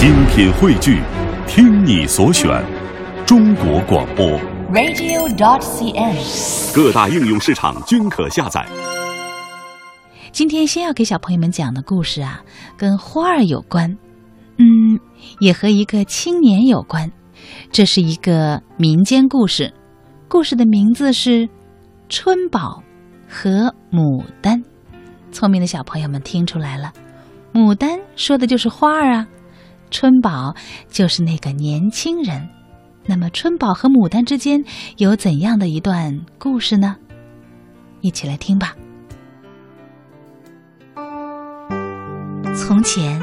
精品汇聚，听你所选，中国广播。radio.dot.cn，。各大应用市场均可下载。今天先要给小朋友们讲的故事啊，跟花儿有关，嗯，也和一个青年有关。这是一个民间故事，故事的名字是《春宝和牡丹》。聪明的小朋友们听出来了，牡丹说的就是花儿啊，春宝就是那个年轻人。那么，春宝和牡丹之间有怎样的一段故事呢？一起来听吧。从前，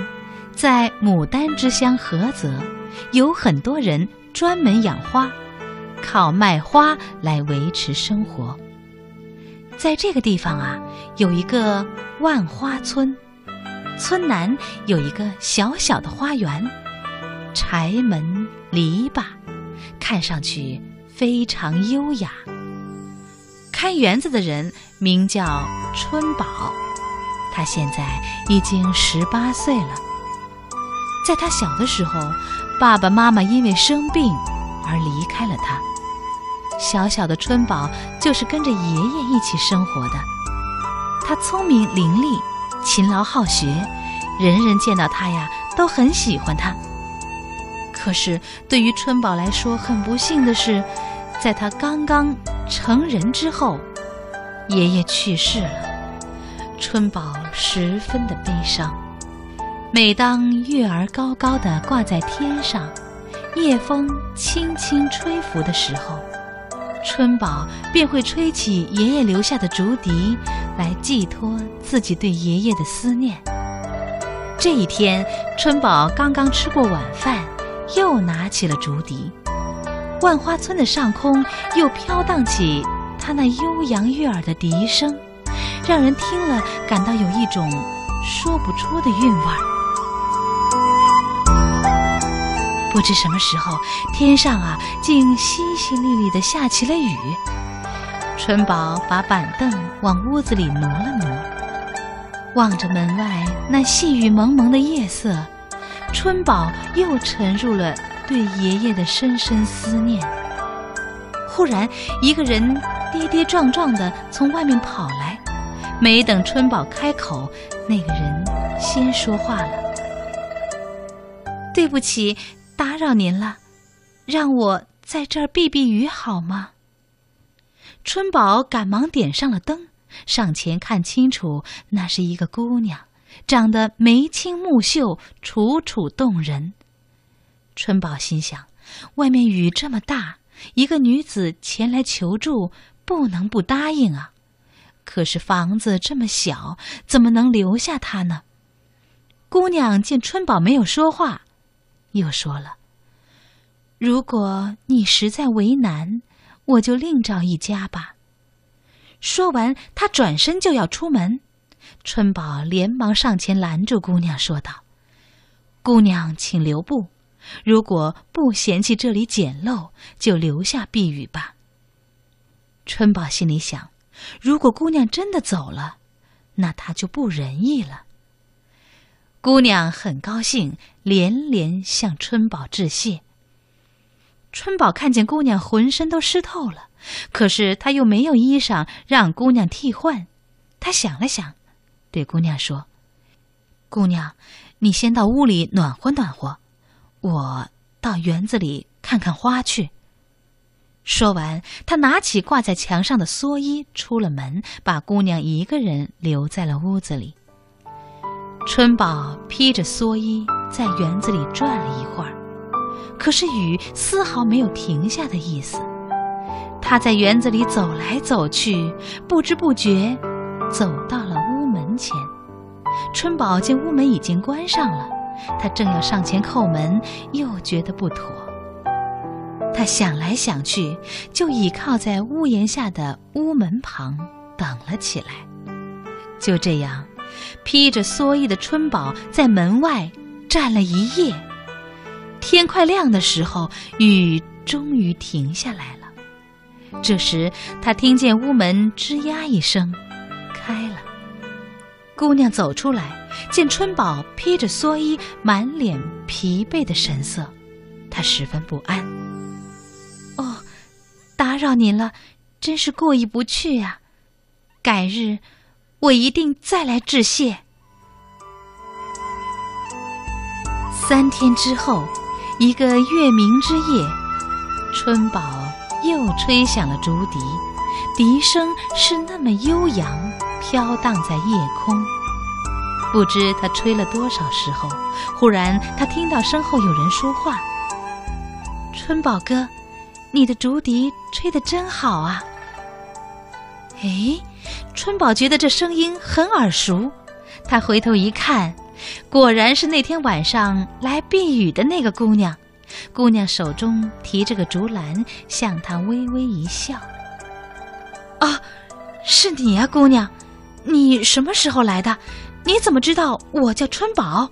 在牡丹之乡菏泽，有很多人专门养花，靠卖花来维持生活。在这个地方啊，有一个万花村，村南有一个小小的花园，柴门篱笆，看上去非常优雅。看园子的人名叫春宝。他现在已经十八岁了。在他小的时候，爸爸妈妈因为生病而离开了他。小小的春宝就是跟着爷爷一起生活的。他聪明伶俐，勤劳好学，人人见到他呀都很喜欢他。可是对于春宝来说，很不幸的是，在他刚刚成人之后，爷爷去世了。春宝十分的悲伤。每当月儿高高的挂在天上，夜风轻轻吹拂的时候，春宝便会吹起爷爷留下的竹笛，来寄托自己对爷爷的思念。这一天，春宝刚刚吃过晚饭，又拿起了竹笛。万花村的上空又飘荡起他那悠扬悦耳的笛声。让人听了感到有一种说不出的韵味儿。不知什么时候，天上啊竟淅淅沥沥的下起了雨。春宝把板凳往屋子里挪了挪，望着门外那细雨蒙蒙的夜色，春宝又沉入了对爷爷的深深思念。忽然，一个人跌跌撞撞的从外面跑来。没等春宝开口，那个人先说话了：“对不起，打扰您了，让我在这儿避避雨好吗？”春宝赶忙点上了灯，上前看清楚，那是一个姑娘，长得眉清目秀，楚楚动人。春宝心想：外面雨这么大，一个女子前来求助，不能不答应啊。可是房子这么小，怎么能留下她呢？姑娘见春宝没有说话，又说了：“如果你实在为难，我就另找一家吧。”说完，他转身就要出门，春宝连忙上前拦住姑娘，说道：“姑娘，请留步。如果不嫌弃这里简陋，就留下避雨吧。”春宝心里想。如果姑娘真的走了，那他就不仁义了。姑娘很高兴，连连向春宝致谢。春宝看见姑娘浑身都湿透了，可是他又没有衣裳让姑娘替换。他想了想，对姑娘说：“姑娘，你先到屋里暖和暖和，我到园子里看看花去。”说完，他拿起挂在墙上的蓑衣，出了门，把姑娘一个人留在了屋子里。春宝披着蓑衣在园子里转了一会儿，可是雨丝毫没有停下的意思。他在园子里走来走去，不知不觉走到了屋门前。春宝见屋门已经关上了，他正要上前叩门，又觉得不妥。他想来想去，就倚靠在屋檐下的屋门旁等了起来。就这样，披着蓑衣的春宝在门外站了一夜。天快亮的时候，雨终于停下来了。这时，他听见屋门吱呀一声，开了。姑娘走出来，见春宝披着蓑衣，满脸疲惫的神色，她十分不安。哦，打扰您了，真是过意不去呀。改日，我一定再来致谢。三天之后，一个月明之夜，春宝又吹响了竹笛，笛声是那么悠扬，飘荡在夜空。不知他吹了多少时候，忽然他听到身后有人说话：“春宝哥，你的竹笛吹得真好啊！”哎，春宝觉得这声音很耳熟，他回头一看。果然是那天晚上来避雨的那个姑娘，姑娘手中提着个竹篮，向他微微一笑。啊，是你呀，姑娘，你什么时候来的？你怎么知道我叫春宝？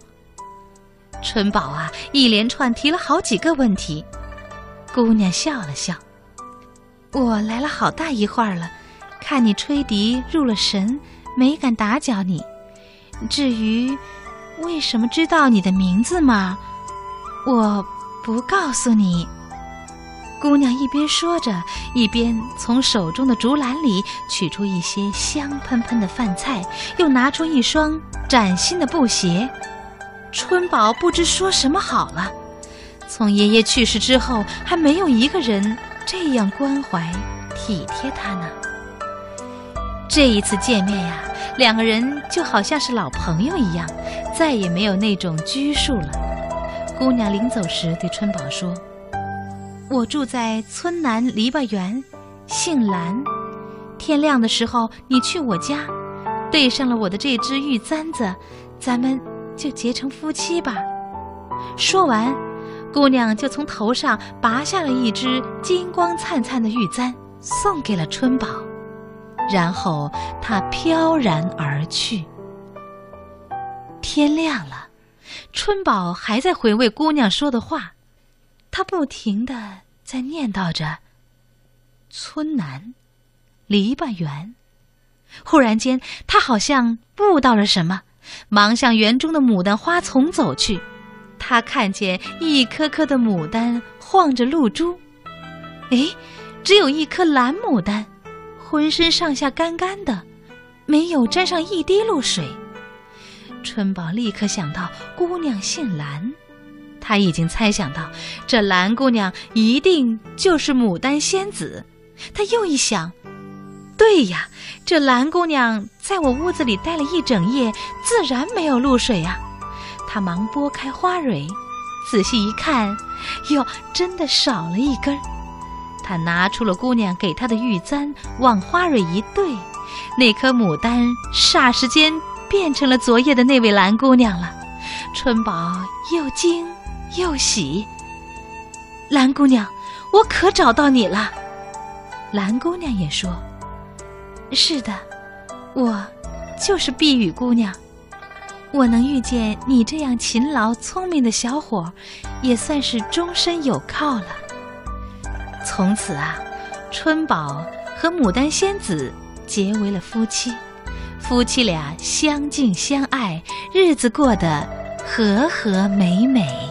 春宝啊，一连串提了好几个问题。姑娘笑了笑，我来了好大一会儿了，看你吹笛入了神，没敢打搅你。至于……为什么知道你的名字吗？我不告诉你。姑娘一边说着，一边从手中的竹篮里取出一些香喷喷的饭菜，又拿出一双崭新的布鞋。春宝不知说什么好了。从爷爷去世之后，还没有一个人这样关怀、体贴他呢。这一次见面呀，两个人就好像是老朋友一样。再也没有那种拘束了。姑娘临走时对春宝说：“我住在村南篱笆园，姓兰。天亮的时候你去我家，对上了我的这只玉簪子，咱们就结成夫妻吧。”说完，姑娘就从头上拔下了一只金光灿灿的玉簪，送给了春宝，然后他飘然而去。天亮了，春宝还在回味姑娘说的话，他不停的在念叨着“村南，篱笆园”。忽然间，他好像悟到了什么，忙向园中的牡丹花丛走去。他看见一颗颗的牡丹晃着露珠，哎，只有一颗蓝牡丹，浑身上下干干的，没有沾上一滴露水。春宝立刻想到姑娘姓蓝，他已经猜想到这蓝姑娘一定就是牡丹仙子。他又一想，对呀，这蓝姑娘在我屋子里待了一整夜，自然没有露水呀。他忙拨开花蕊，仔细一看，哟，真的少了一根。他拿出了姑娘给他的玉簪，往花蕊一对，那颗牡丹霎时间。变成了昨夜的那位蓝姑娘了，春宝又惊又喜。蓝姑娘，我可找到你了。蓝姑娘也说：“是的，我就是碧雨姑娘。我能遇见你这样勤劳聪明的小伙，也算是终身有靠了。”从此啊，春宝和牡丹仙子结为了夫妻。夫妻俩相敬相爱，日子过得和和美美。